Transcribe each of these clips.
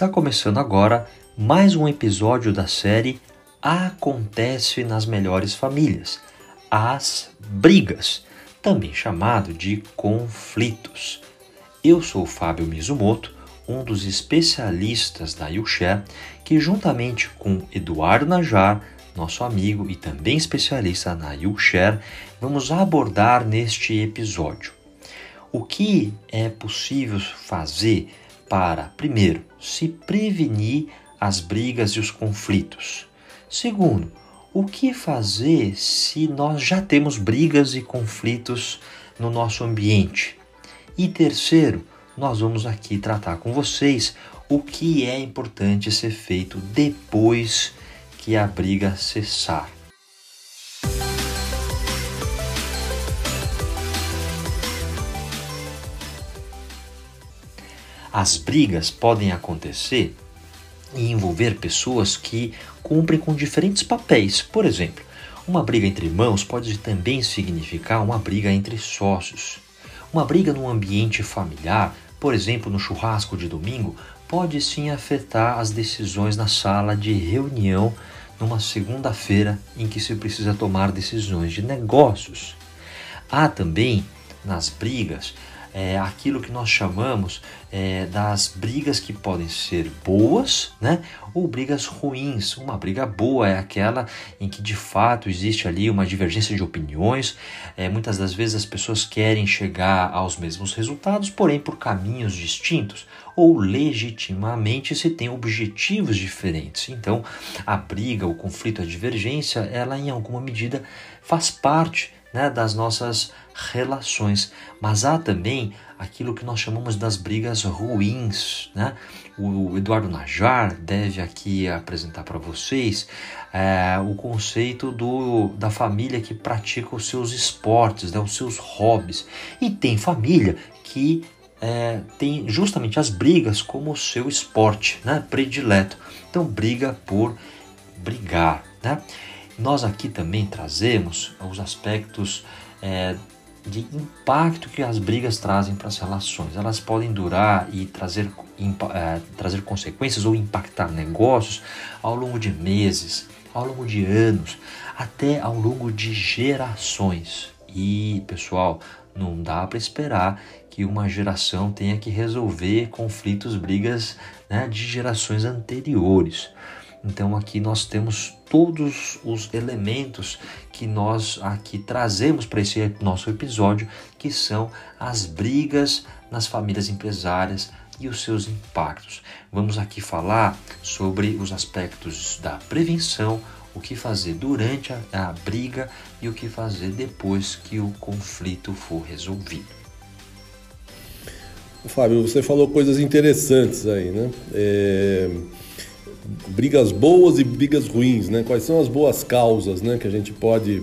Está começando agora mais um episódio da série Acontece nas Melhores Famílias As Brigas, também chamado de conflitos. Eu sou Fábio Mizumoto, um dos especialistas da YouShare, que juntamente com Eduardo Najar, nosso amigo e também especialista na YouShare, vamos abordar neste episódio. O que é possível fazer para, primeiro, se prevenir as brigas e os conflitos? Segundo, o que fazer se nós já temos brigas e conflitos no nosso ambiente? E terceiro, nós vamos aqui tratar com vocês o que é importante ser feito depois que a briga cessar. As brigas podem acontecer e envolver pessoas que cumprem com diferentes papéis. Por exemplo, uma briga entre irmãos pode também significar uma briga entre sócios. Uma briga num ambiente familiar, por exemplo, no churrasco de domingo, pode sim afetar as decisões na sala de reunião numa segunda-feira em que se precisa tomar decisões de negócios. Há também nas brigas é, aquilo que nós chamamos é, das brigas que podem ser boas, né? Ou brigas ruins. Uma briga boa é aquela em que de fato existe ali uma divergência de opiniões. É, muitas das vezes as pessoas querem chegar aos mesmos resultados, porém por caminhos distintos ou legitimamente se tem objetivos diferentes. Então, a briga, o conflito, a divergência, ela em alguma medida faz parte né, das nossas relações. Mas há também aquilo que nós chamamos das brigas ruins. Né? O Eduardo Najar deve aqui apresentar para vocês é, o conceito do, da família que pratica os seus esportes, né, os seus hobbies. E tem família que é, tem justamente as brigas como o seu esporte né, predileto. Então, briga por brigar. Né? Nós aqui também trazemos os aspectos é, de impacto que as brigas trazem para as relações. Elas podem durar e trazer, é, trazer consequências ou impactar negócios ao longo de meses, ao longo de anos, até ao longo de gerações. E, pessoal, não dá para esperar que uma geração tenha que resolver conflitos, brigas né, de gerações anteriores. Então aqui nós temos todos os elementos que nós aqui trazemos para esse nosso episódio, que são as brigas nas famílias empresárias e os seus impactos. Vamos aqui falar sobre os aspectos da prevenção, o que fazer durante a, a briga e o que fazer depois que o conflito for resolvido. Fábio, você falou coisas interessantes aí, né? É brigas boas e brigas ruins, né? Quais são as boas causas, né, que a gente pode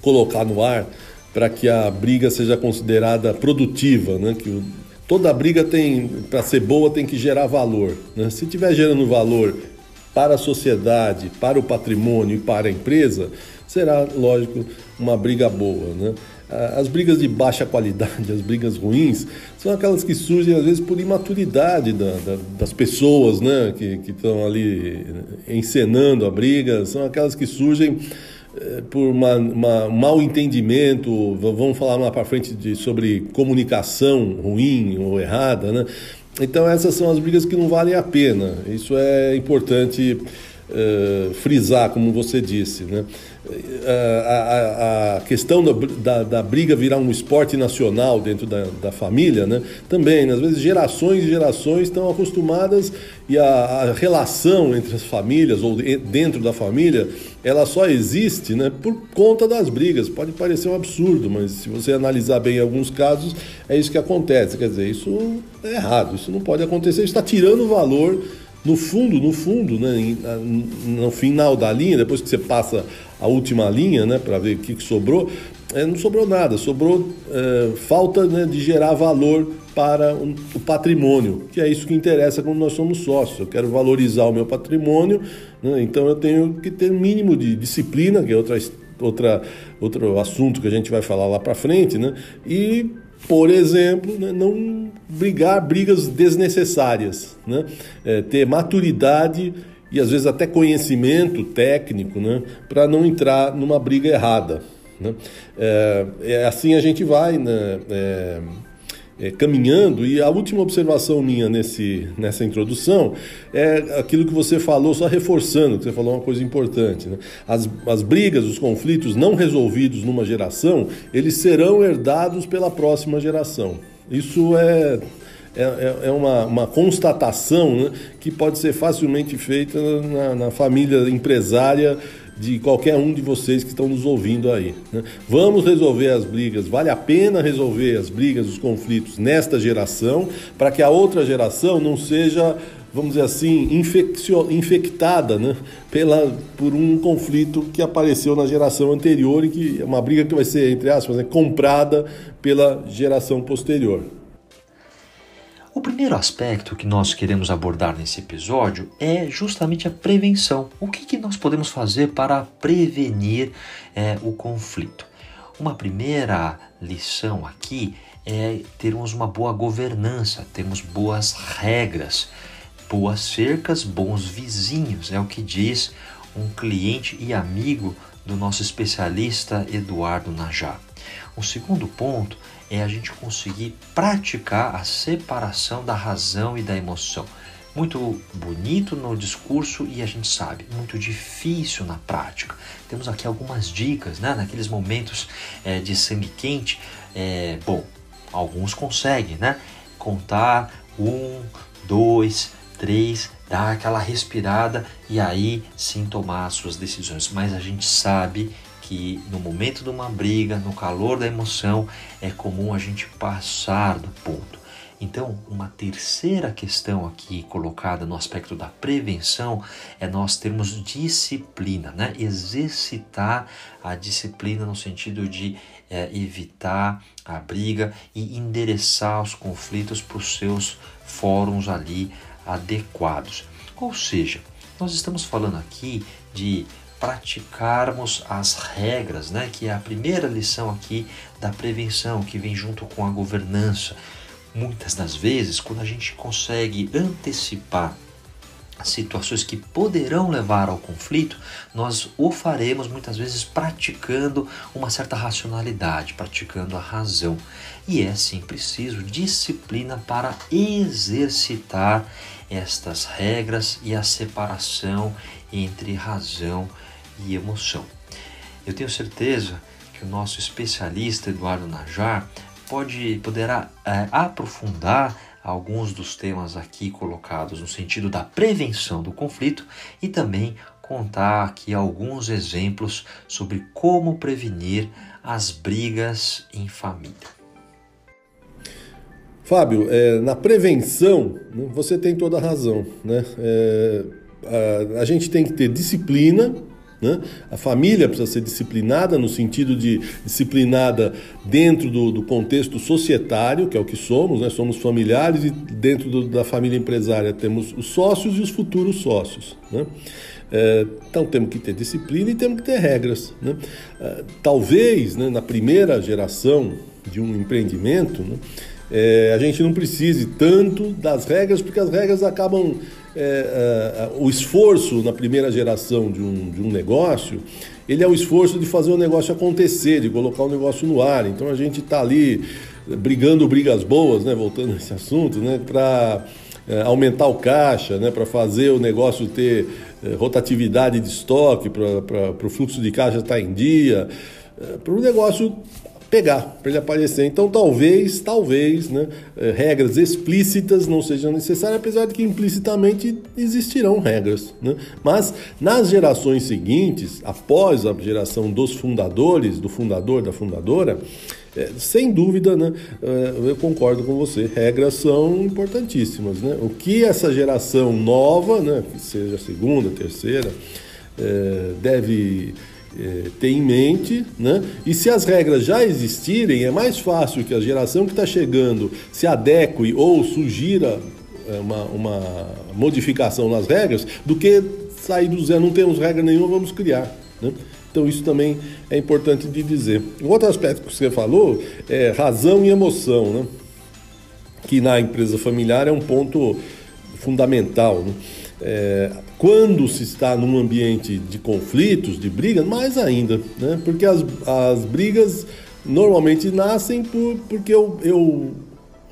colocar no ar para que a briga seja considerada produtiva, né? Que toda briga tem, para ser boa, tem que gerar valor, né? Se tiver gerando valor para a sociedade, para o patrimônio e para a empresa, será, lógico, uma briga boa, né? As brigas de baixa qualidade, as brigas ruins, são aquelas que surgem às vezes por imaturidade da, da, das pessoas né, que estão ali encenando a briga, são aquelas que surgem eh, por uma, uma, um mal entendimento, vamos falar lá para frente de, sobre comunicação ruim ou errada, né? Então essas são as brigas que não valem a pena. Isso é importante uh, frisar, como você disse, né? a, a, a questão da, da, da, briga virar um esporte nacional dentro da, da família, né? também, né? às vezes gerações e gerações estão acostumadas e a, a, relação entre as famílias ou dentro da família, ela só existe né, por conta das brigas. Pode parecer um absurdo, mas se você analisar bem alguns casos, é isso que acontece. Quer dizer, isso é errado, isso não pode acontecer, está tirando valor no fundo, no fundo, né, no final da linha, depois que você passa a última linha, né, para ver o que, que sobrou, é, não sobrou nada, sobrou é, falta né, de gerar valor para o, o, patrimônio, que é isso que interessa quando nós somos sócios. Eu quero valorizar o meu patrimônio, né, então eu tenho que ter mínimo de disciplina, que é outra outra, outro assunto que a gente vai falar lá para frente, né? E por exemplo, né, não brigar brigas desnecessárias, né? É, ter maturidade e às vezes até conhecimento técnico, né? Para não entrar numa briga errada. Né? É, é, assim a gente vai, né? É, é, caminhando. E a última observação minha nesse, nessa introdução é aquilo que você falou, só reforçando, você falou uma coisa importante. Né? As, as brigas, os conflitos não resolvidos numa geração, eles serão herdados pela próxima geração. Isso é é, é, é uma, uma constatação né, que pode ser facilmente feita na, na família empresária de qualquer um de vocês que estão nos ouvindo aí. Né? Vamos resolver as brigas, vale a pena resolver as brigas, os conflitos nesta geração, para que a outra geração não seja, vamos dizer assim, infeccio, infectada né? Pela, por um conflito que apareceu na geração anterior e que é uma briga que vai ser, entre aspas, né? comprada pela geração posterior. O primeiro aspecto que nós queremos abordar nesse episódio é justamente a prevenção. O que, que nós podemos fazer para prevenir é, o conflito? Uma primeira lição aqui é termos uma boa governança, termos boas regras, boas cercas, bons vizinhos, é o que diz um cliente e amigo do nosso especialista Eduardo Najá. O segundo ponto é a gente conseguir praticar a separação da razão e da emoção. Muito bonito no discurso e a gente sabe, muito difícil na prática. Temos aqui algumas dicas, né? Naqueles momentos é, de sangue quente, é, bom, alguns conseguem, né? Contar um, dois, três, dar aquela respirada e aí sim tomar as suas decisões. Mas a gente sabe que no momento de uma briga, no calor da emoção, é comum a gente passar do ponto. Então, uma terceira questão aqui colocada no aspecto da prevenção é nós termos disciplina, né? exercitar a disciplina no sentido de é, evitar a briga e endereçar os conflitos para os seus fóruns ali adequados. Ou seja, nós estamos falando aqui de praticarmos as regras, né, que é a primeira lição aqui da prevenção, que vem junto com a governança. Muitas das vezes, quando a gente consegue antecipar situações que poderão levar ao conflito, nós o faremos muitas vezes praticando uma certa racionalidade, praticando a razão. E é sim preciso disciplina para exercitar estas regras e a separação entre razão e emoção. Eu tenho certeza que o nosso especialista Eduardo Najar pode poderá é, aprofundar alguns dos temas aqui colocados no sentido da prevenção do conflito e também contar aqui alguns exemplos sobre como prevenir as brigas em família. Fábio, é, na prevenção, você tem toda a razão. Né? É, a, a gente tem que ter disciplina né? A família precisa ser disciplinada no sentido de disciplinada dentro do, do contexto societário, que é o que somos, né? somos familiares e dentro do, da família empresária temos os sócios e os futuros sócios. Né? É, então temos que ter disciplina e temos que ter regras. Né? É, talvez né, na primeira geração de um empreendimento né, é, a gente não precise tanto das regras, porque as regras acabam é, é, o esforço na primeira geração de um, de um negócio, ele é o esforço de fazer o negócio acontecer, de colocar o negócio no ar. Então a gente está ali brigando brigas boas, né, voltando a esse assunto, né, para é, aumentar o caixa, né, para fazer o negócio ter é, rotatividade de estoque, para o fluxo de caixa estar tá em dia, é, para o negócio pegar, para ele aparecer. Então, talvez, talvez, né, eh, regras explícitas não sejam necessárias, apesar de que implicitamente existirão regras. Né? Mas nas gerações seguintes, após a geração dos fundadores, do fundador, da fundadora, é, sem dúvida, né, eu concordo com você, regras são importantíssimas. Né? O que essa geração nova, né, que seja segunda, terceira, é, deve é, ter em mente, né? E se as regras já existirem, é mais fácil que a geração que está chegando se adeque ou sugira é, uma, uma modificação nas regras do que sair do zero, não temos regra nenhuma, vamos criar. Né? Então isso também é importante de dizer. Um outro aspecto que você falou é razão e emoção, né? que na empresa familiar é um ponto fundamental. Né? É, quando se está num ambiente de conflitos, de brigas, mais ainda, né? porque as, as brigas normalmente nascem por, porque eu, eu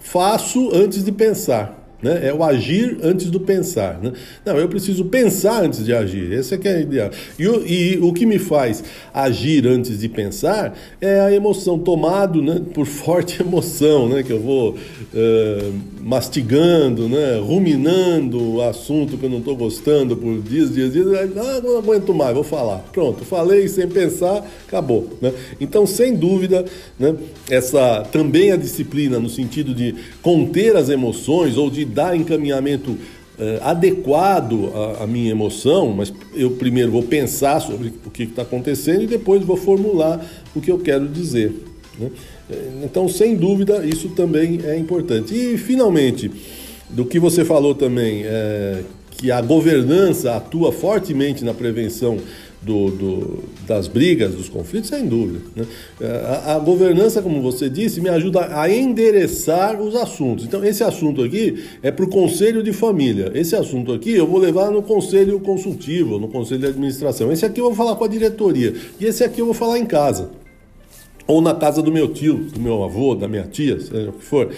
faço antes de pensar. Né? É o agir antes do pensar. Né? Não, eu preciso pensar antes de agir. Esse é que é ideal. E o, e o que me faz agir antes de pensar é a emoção, tomado né, por forte emoção, né, que eu vou uh, mastigando, né, ruminando o assunto que eu não estou gostando por dias, dias, dias. Ah, não aguento mais, vou falar. Pronto, falei sem pensar, acabou. Né? Então, sem dúvida, né, essa também a disciplina no sentido de conter as emoções ou de dar encaminhamento uh, adequado à, à, minha emoção, mas eu primeiro vou pensar sobre o que está acontecendo e depois vou formular o que eu quero dizer. Né? Então, sem dúvida, isso também é importante. E, finalmente, do que você falou também, é, que a governança atua fortemente na prevenção do, do, das brigas, dos conflitos, sem dúvida. Né? A, a, governança, como você disse, me ajuda a endereçar os assuntos. Então, esse assunto aqui é para o conselho de família. Esse assunto aqui eu vou levar no conselho consultivo, no conselho de administração. Esse aqui eu vou falar com a diretoria. E esse aqui eu vou falar em casa. Ou na casa do meu tio, do meu avô, da minha tia, seja o que for.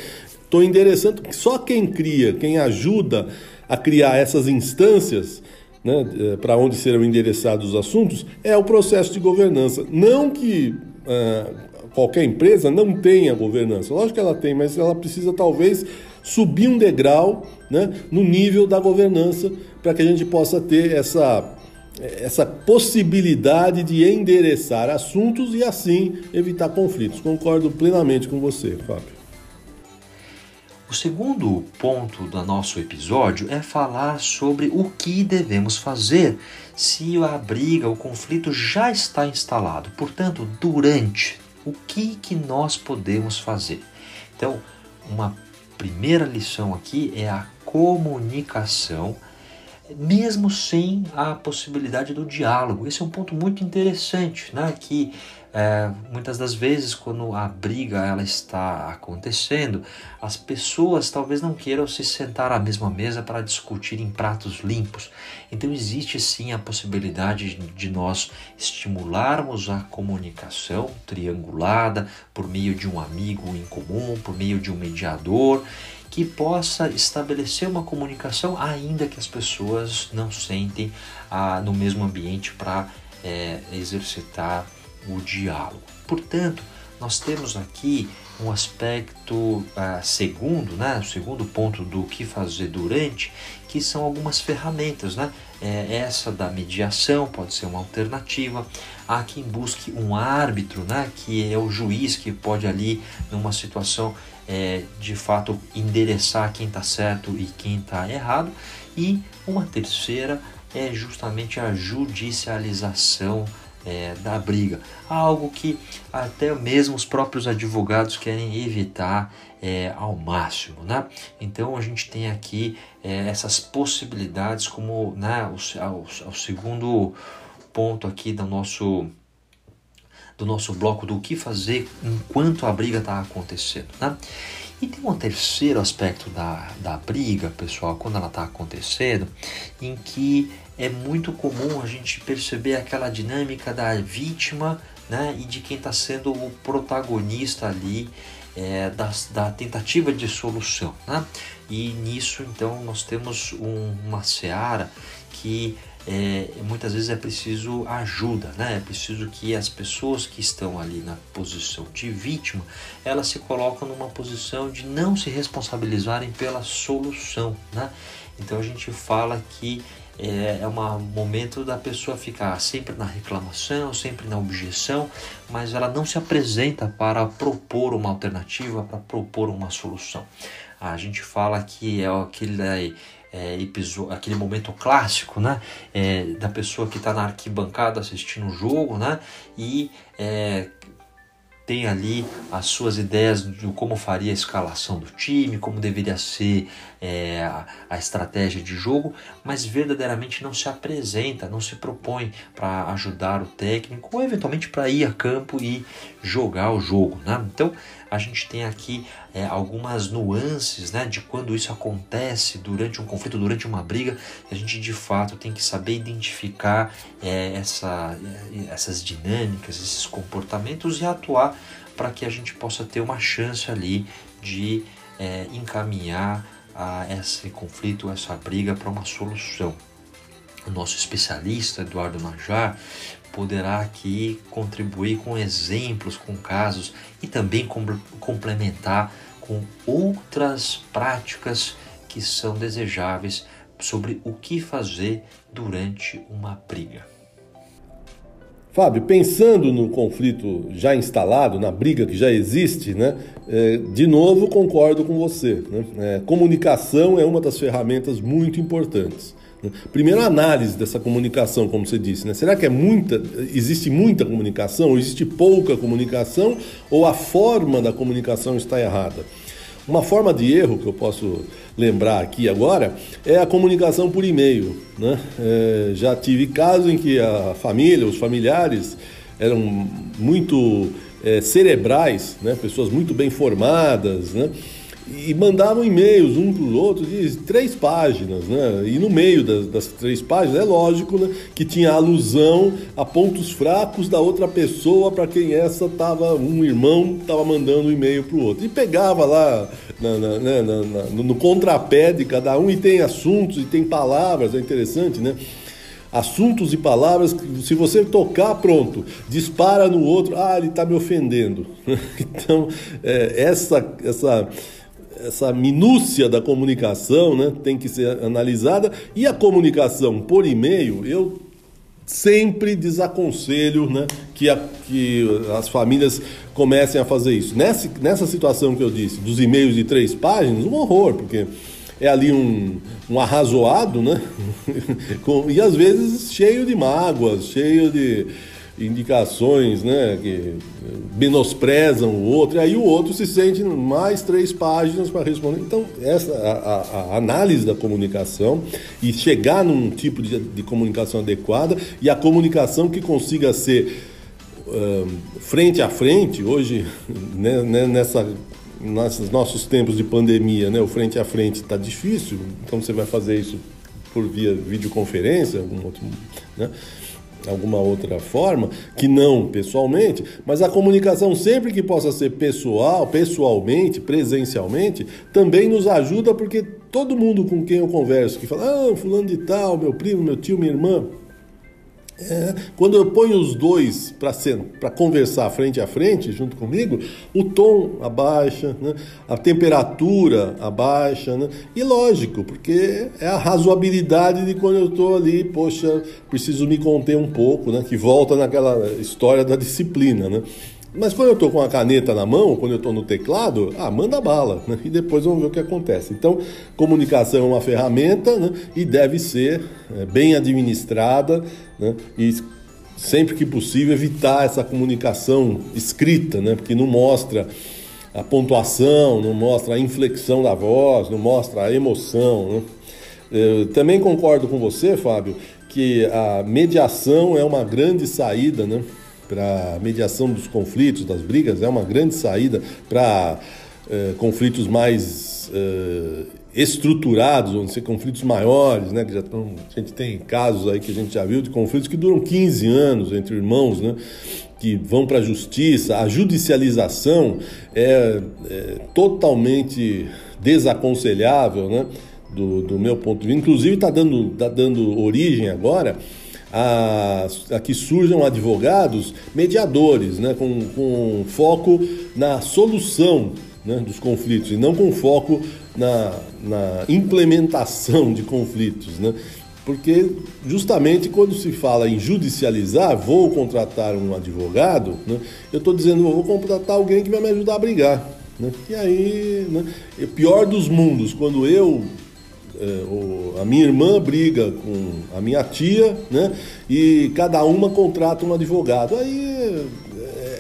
Estou endereçando, só quem cria, quem ajuda a criar essas instâncias né, é, para onde serão endereçados os assuntos, é o processo de governança. Não que uh, qualquer empresa não tenha governança, lógico que ela tem, mas ela precisa talvez subir um degrau né, no nível da governança para que a gente possa ter essa, essa possibilidade de endereçar assuntos e assim evitar conflitos. Concordo plenamente com você, Fábio. O segundo ponto do nosso episódio é falar sobre o que devemos fazer se a briga, o conflito já está instalado. Portanto, durante, o que, que nós podemos fazer? Então, uma primeira lição aqui é a comunicação, mesmo sem a possibilidade do diálogo. Esse é um ponto muito interessante, né? Que é, muitas das vezes, quando a briga ela está acontecendo, as pessoas talvez não queiram se sentar à mesma mesa para discutir em pratos limpos. Então, existe sim a possibilidade de nós estimularmos a comunicação triangulada por meio de um amigo em comum, por meio de um mediador que possa estabelecer uma comunicação, ainda que as pessoas não sentem ah, no mesmo ambiente para é, exercitar o diálogo. Portanto, nós temos aqui um aspecto uh, segundo, né, o segundo ponto do que fazer durante, que são algumas ferramentas, né? É, essa da mediação pode ser uma alternativa. Há quem busque um árbitro, né, que é o juiz que pode ali numa situação é, de fato endereçar quem está certo e quem está errado. E uma terceira é justamente a judicialização é, da briga, algo que até mesmo os próprios advogados querem evitar é, ao máximo, né? Então a gente tem aqui é, essas possibilidades como né, o, o, segundo ponto aqui do nosso do nosso bloco do que fazer enquanto a briga está acontecendo, né? E tem um terceiro aspecto da, da briga, pessoal, quando ela está acontecendo, em que é muito comum a gente perceber aquela dinâmica da vítima né, e de quem está sendo o protagonista ali é, da, da tentativa de solução. Né? E nisso, então, nós temos um, uma seara que é, muitas vezes é preciso ajuda, né? É preciso que as pessoas que estão ali na posição de vítima, elas se colocam numa posição de não se responsabilizarem pela solução, né? Então a gente fala que é, é um momento da pessoa ficar sempre na reclamação, sempre na objeção, mas ela não se apresenta para propor uma alternativa, para propor uma solução. A gente fala que é aquele, é, episódio, aquele momento clássico, né? É, da pessoa que está na arquibancada assistindo o jogo, né? E é, tem ali as suas ideias de como faria a escalação do time, como deveria ser é, a, a, estratégia de jogo, mas verdadeiramente não se apresenta, não se propõe para ajudar o técnico ou eventualmente para ir a campo e jogar o jogo. Né? Então a gente tem aqui é, algumas nuances né, de quando isso acontece durante um conflito, durante uma briga, a gente de fato tem que saber identificar é, essa, é, essas dinâmicas, esses comportamentos e atuar para que a gente possa ter uma chance ali de é, encaminhar a esse conflito, essa briga para uma solução. O nosso especialista, Eduardo Najar, poderá aqui contribuir com exemplos, com casos e também complementar com outras práticas que são desejáveis sobre o que fazer durante uma briga. Fábio, pensando no conflito já instalado, na briga que já existe, né, é, de novo concordo com você. Né? É, comunicação é uma das ferramentas muito importantes. Primeiro, a análise dessa comunicação, como você disse. Né? Será que é muita, existe muita comunicação, ou existe pouca comunicação, ou a forma da comunicação está errada? Uma forma de erro que eu posso lembrar aqui agora é a comunicação por e-mail. Né? É, já tive casos em que a família, os familiares eram muito é, cerebrais, né? pessoas muito bem formadas, né? E mandavam e-mails um para o outro de três páginas, né? E no meio das, das três páginas, é lógico, né, que tinha alusão a pontos fracos da outra pessoa para quem essa tava, um irmão estava mandando um e-mail para o outro. E pegava lá na, na, né, na, no, no contrapé de cada um e tem assuntos e tem palavras, é interessante, né? assuntos e palavras que se você tocar, pronto, dispara no outro, ah, ele está me ofendendo. então, é, essa, essa essa minúcia da comunicação né, tem que ser analisada e a comunicação por e-mail, eu sempre desaconselho né, que, a, que as famílias comecem a fazer isso. Nessa, nessa situação que eu disse, dos e-mails de três páginas, um horror, porque é ali um, um arrazoado, né? e às vezes cheio de mágoas, cheio de indicações né, que menosprezam o outro, e aí o outro se sente mais três páginas para responder. Então, essa a, a, análise da comunicação e chegar num tipo de, de comunicação adequada e a comunicação que consiga ser frente a frente, hoje, né, né, nessa nesses nossos tempos de pandemia, né, o frente a frente está difícil, então você vai fazer isso por via videoconferência, algum outro, né? Alguma outra forma, que não pessoalmente, mas a comunicação sempre que possa ser pessoal, pessoalmente, presencialmente, também nos ajuda porque todo mundo com quem eu converso que fala, ah, fulano de tal, meu primo, meu tio, minha irmã, é, quando eu ponho os dois para conversar frente a frente, junto comigo, o tom abaixa, né? a temperatura abaixa. Né? E lógico, porque é a razoabilidade de quando eu estou ali, poxa, preciso me conter um pouco, né? que volta naquela história da disciplina. Né? Mas quando eu estou com a caneta na mão, quando eu estou no teclado, ah, manda bala, né? e depois vamos ver o que acontece. Então, comunicação é uma ferramenta né? e deve ser é, bem administrada né? e sempre que possível evitar essa comunicação escrita, né? porque não mostra a pontuação, não mostra a inflexão da voz, não mostra a emoção. Né? Eu também concordo com você, Fábio, que a mediação é uma grande saída, né? Para mediação dos conflitos, das brigas, é uma grande saída para eh, conflitos mais eh, estruturados, vão ser conflitos maiores, né? Que já estão, a gente tem casos aí que a gente já viu de conflitos que duram 15 anos entre irmãos, né? Que vão para a justiça. A judicialização é, é totalmente desaconselhável, né? Do, do meu ponto de vista. Inclusive está dando, tá dando origem agora a, a que surjam advogados mediadores, né, com, com foco na solução né, dos conflitos e não com foco na, na implementação de conflitos. Né? Porque justamente quando se fala em judicializar, vou contratar um advogado, né, eu estou dizendo, vou contratar alguém que vai me ajudar a brigar. Né? E aí, né, pior dos mundos, quando eu é, o, a minha irmã briga com a minha tia, né? E cada uma contrata um advogado. Aí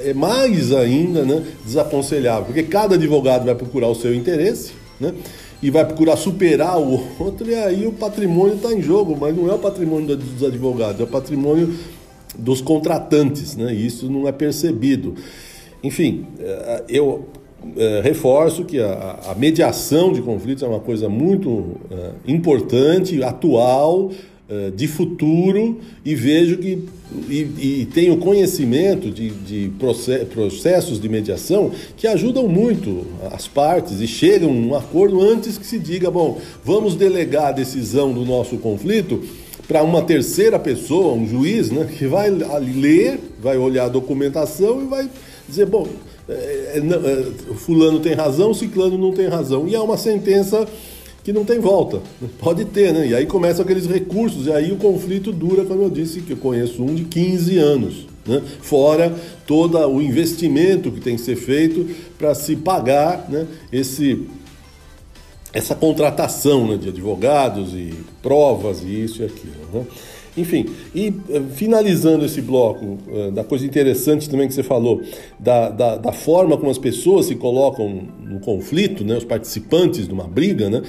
é, é mais ainda né, desaconselhável, porque cada advogado vai procurar o seu interesse, né? e vai procurar superar o outro, e aí o patrimônio está em jogo, mas não é o patrimônio dos advogados, é o patrimônio dos contratantes, né? E isso não é percebido. Enfim, eh, eu eh, reforço que a, mediação de conflitos é uma coisa muito eh, importante, atual, de futuro, e vejo que e, e tenho conhecimento de, de processos de mediação que ajudam muito as partes e chegam a um acordo antes que se diga, bom, vamos delegar a decisão do nosso conflito para uma terceira pessoa, um juiz, né, que vai ler, vai olhar a documentação e vai dizer, bom, é, é, é, fulano tem razão, ciclano não tem razão. E é uma sentença que não tem volta. Pode ter, né? E aí começam aqueles recursos, e aí o conflito dura, como eu disse, que eu conheço um de 15 anos. Né? Fora todo o investimento que tem que ser feito para se pagar né, esse, essa contratação né, de advogados e provas e isso e aquilo. Né? Enfim, e eh, finalizando esse bloco, eh, da coisa interessante também que você falou, da, da, da, forma como as pessoas se colocam no conflito, né, os participantes de uma briga, né,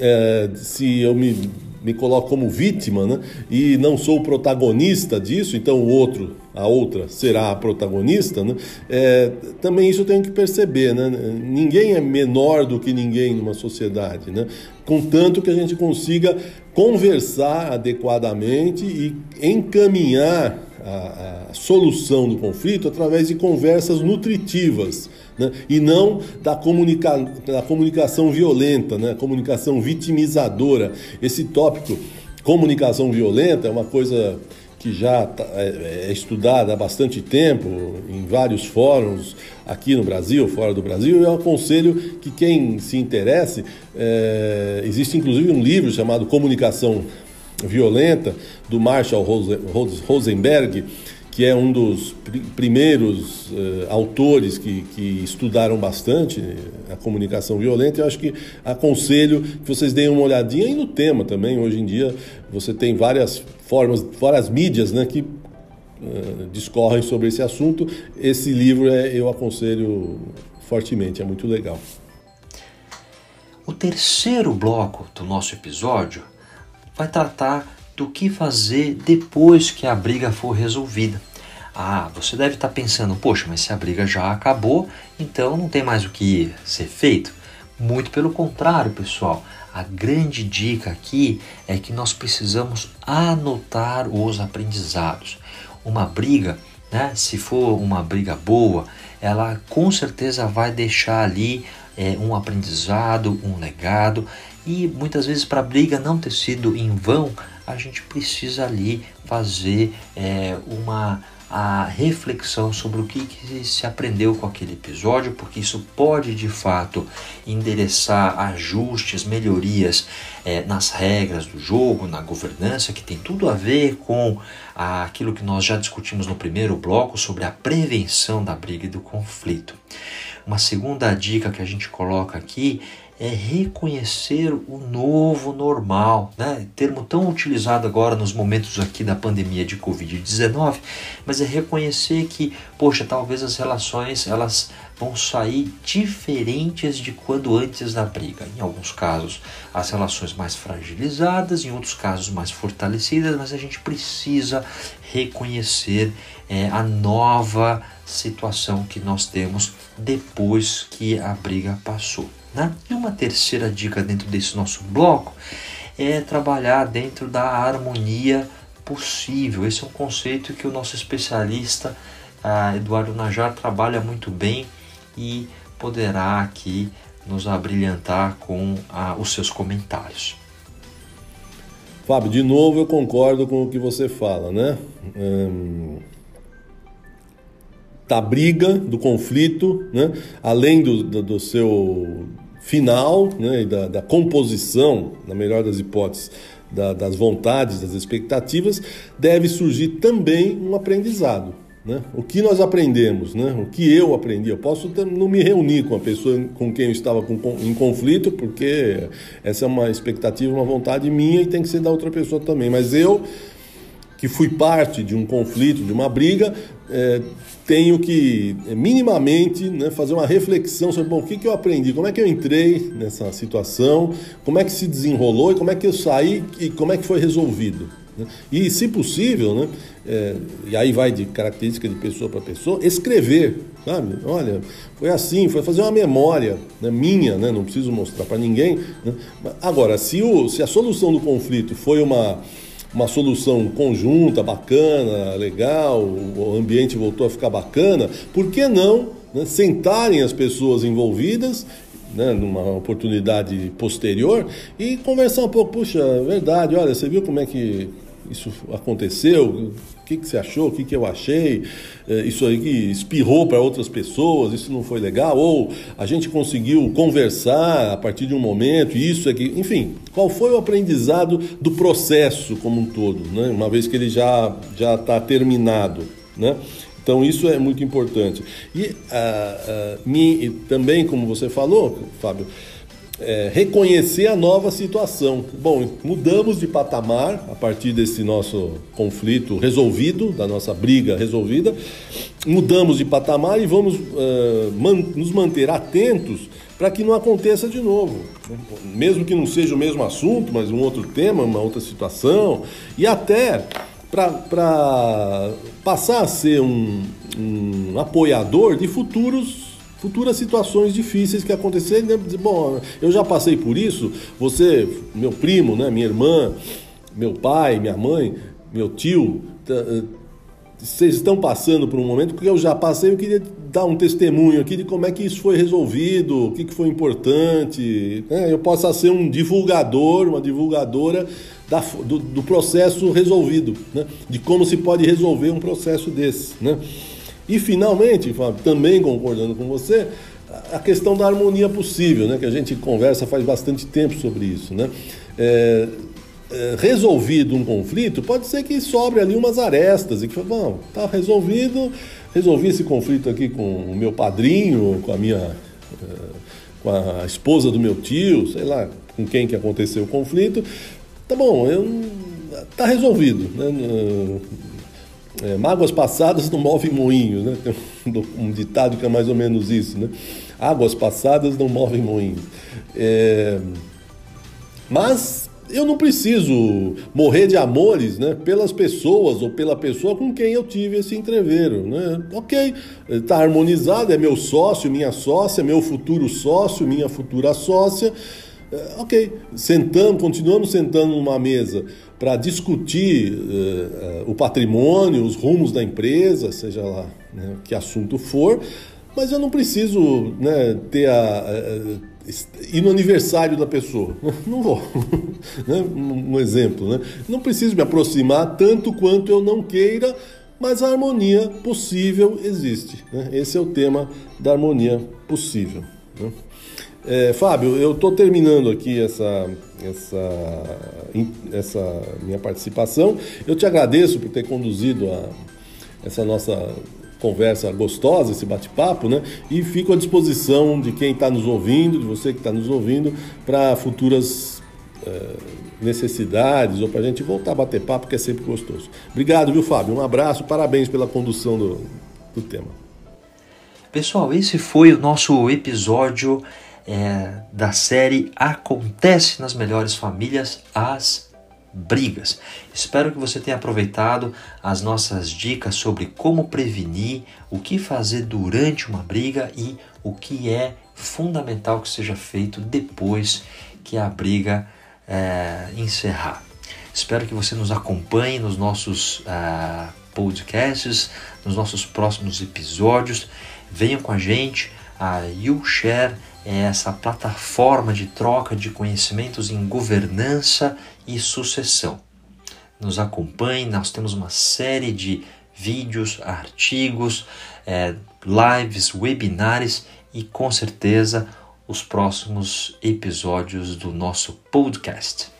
é, se eu me, me coloco como vítima né, e não sou o protagonista disso, então o outro a outra será a protagonista, né? É, também isso eu tenho que perceber, né? Ninguém é menor do que ninguém numa sociedade, né? Contanto que a gente consiga conversar adequadamente e encaminhar a, a solução do conflito através de conversas nutritivas. Né? e não da, comunica da comunicação violenta, né? comunicação vitimizadora. Esse tópico, comunicação violenta, é uma coisa que já tá, é, é, estudada há bastante tempo em vários fóruns aqui no Brasil, fora do Brasil. Eu aconselho que quem se interesse, é, existe inclusive um livro chamado Comunicação Violenta do Marshall Rosenberg que é um dos pr primeiros uh, autores que, que, estudaram bastante a comunicação violenta. Eu acho que aconselho que vocês deem uma olhadinha e no tema também. Hoje em dia você tem várias formas, várias mídias né, que uh, discorrem sobre esse assunto. Esse livro é, eu aconselho fortemente, é muito legal. O terceiro bloco do nosso episódio vai tratar do que fazer depois que a briga for resolvida. Ah, você deve estar pensando, poxa, mas se a briga já acabou, então não tem mais o que ser feito. Muito pelo contrário, pessoal. A grande dica aqui é que nós precisamos anotar os aprendizados. Uma briga, né, se for uma briga boa, ela com certeza vai deixar ali é, um aprendizado, um legado. E muitas vezes, para a briga não ter sido em vão, a gente precisa ali fazer é, uma a reflexão sobre o que, que, se aprendeu com aquele episódio, porque isso pode de fato endereçar ajustes, melhorias é, nas regras do jogo, na governança, que tem tudo a ver com aquilo que nós já discutimos no primeiro bloco sobre a prevenção da briga e do conflito. Uma segunda dica que a gente coloca aqui é reconhecer o novo normal, né? Termo tão utilizado agora nos momentos aqui da pandemia de Covid-19, mas é reconhecer que, poxa, talvez as relações elas vão sair diferentes de quando antes da briga. Em alguns casos, as relações mais fragilizadas, em outros casos mais fortalecidas, mas a gente precisa reconhecer é, a nova situação que nós temos depois que a briga passou. Né? E uma terceira dica dentro desse nosso bloco é trabalhar dentro da harmonia possível. Esse é um conceito que o nosso especialista Eduardo Najar trabalha muito bem e poderá aqui nos abrilhantar com os seus comentários. Fábio, de novo eu concordo com o que você fala, né? Hum, da briga, do conflito, né? além do, do, do seu final né, da, da, composição, na melhor das hipóteses, da, das vontades, das expectativas, deve surgir também um aprendizado. Né? O que nós aprendemos, né? o que eu aprendi. Eu posso não me reunir com a pessoa com quem eu estava em conflito, porque essa é uma expectativa, uma vontade minha e tem que ser da outra pessoa também. Mas eu que fui parte de um conflito, de uma briga, é, tenho que minimamente né, fazer uma reflexão sobre bom, o que, que eu aprendi, como é que eu entrei nessa situação, como é que se desenrolou e como é que eu saí e como é que foi resolvido. Né? E, se possível, né, é, e aí vai de característica de pessoa para pessoa, escrever, sabe? Olha, foi assim, foi fazer uma memória né, minha, né, não preciso mostrar para ninguém. Né? Agora, se, o, se a solução do conflito foi uma, uma solução conjunta, bacana, legal, o ambiente voltou a ficar bacana, por que não né, sentarem as pessoas envolvidas né, numa oportunidade posterior e conversar um pouco, puxa, é verdade, olha, você viu como é que isso aconteceu? O que, que você achou? O que, que eu achei? É, isso aí que espirrou para outras pessoas, isso não foi legal? Ou a gente conseguiu conversar a partir de um momento, isso é que. Enfim, qual foi o aprendizado do processo como um todo, né? uma vez que ele já está terminado? Né? Então isso é muito importante. E uh, uh, me, também, como você falou, Fábio, é, reconhecer a nova situação. Bom, mudamos de patamar a partir desse nosso conflito resolvido, da nossa briga resolvida, mudamos de patamar e vamos uh, man nos manter atentos para que não aconteça de novo. Mesmo que não seja o mesmo assunto, mas um outro tema, uma outra situação, e até para passar a ser um, um apoiador de futuros futuras situações difíceis que acontecerem. Né? Bom, eu já passei por isso, você, meu primo, né, minha irmã, meu pai, minha mãe, meu tio, eh, vocês estão passando por um momento que eu já passei, eu queria dar um testemunho aqui de como é que isso foi resolvido, o que, que foi importante. Né? Eu possa ser um divulgador, uma divulgadora da, do, do, processo resolvido, né? de como se pode resolver um processo desse. Né? E finalmente, Fábio, também concordando com você, a questão da harmonia possível, né? que a gente conversa faz bastante tempo sobre isso. Né? É, é, resolvido um conflito, pode ser que sobre ali umas arestas e que, bom, tá resolvido, resolvi esse conflito aqui com o meu padrinho, com a minha, é, com a esposa do meu tio, sei lá com quem que aconteceu o conflito, tá bom, eu, tá resolvido, né? É, mágoas passadas não movem moinhos, né? Tem um, um, ditado que é mais ou menos isso, né? Águas passadas não movem moinhos. É, mas eu não preciso morrer de amores né, pelas pessoas ou pela pessoa com quem eu tive esse entreveiro. Né? Ok, está harmonizado, é meu sócio, minha sócia, meu futuro sócio, minha futura sócia. É, ok, sentamos, continuamos sentando numa mesa para discutir uh, uh, o patrimônio, os rumos da empresa, seja lá né, que assunto for, mas eu não preciso né, ter a, a ir no aniversário da pessoa. Não vou. Né, um exemplo. Né? Não preciso me aproximar tanto quanto eu não queira, mas a harmonia possível existe. Né? Esse é o tema da harmonia possível. Né? É, Fábio, eu estou terminando aqui essa, essa, essa minha participação. Eu te agradeço por ter conduzido a, essa nossa conversa gostosa, esse bate-papo, né? E fico à disposição de quem está nos ouvindo, de você que está nos ouvindo, para futuras é, necessidades ou para a gente voltar a bater papo, que é sempre gostoso. Obrigado, viu, Fábio? Um abraço, parabéns pela condução do, do tema. Pessoal, esse foi o nosso episódio é, da série Acontece nas Melhores Famílias as Brigas. Espero que você tenha aproveitado as nossas dicas sobre como prevenir, o que fazer durante uma briga e o que é fundamental que seja feito depois que a briga é, encerrar. Espero que você nos acompanhe nos nossos uh, podcasts, nos nossos próximos episódios. Venham com a gente. A YouShare é essa plataforma de troca de conhecimentos em governança e sucessão. Nos acompanhe, nós temos uma série de vídeos, artigos, é, lives, webinários e com certeza os próximos episódios do nosso podcast.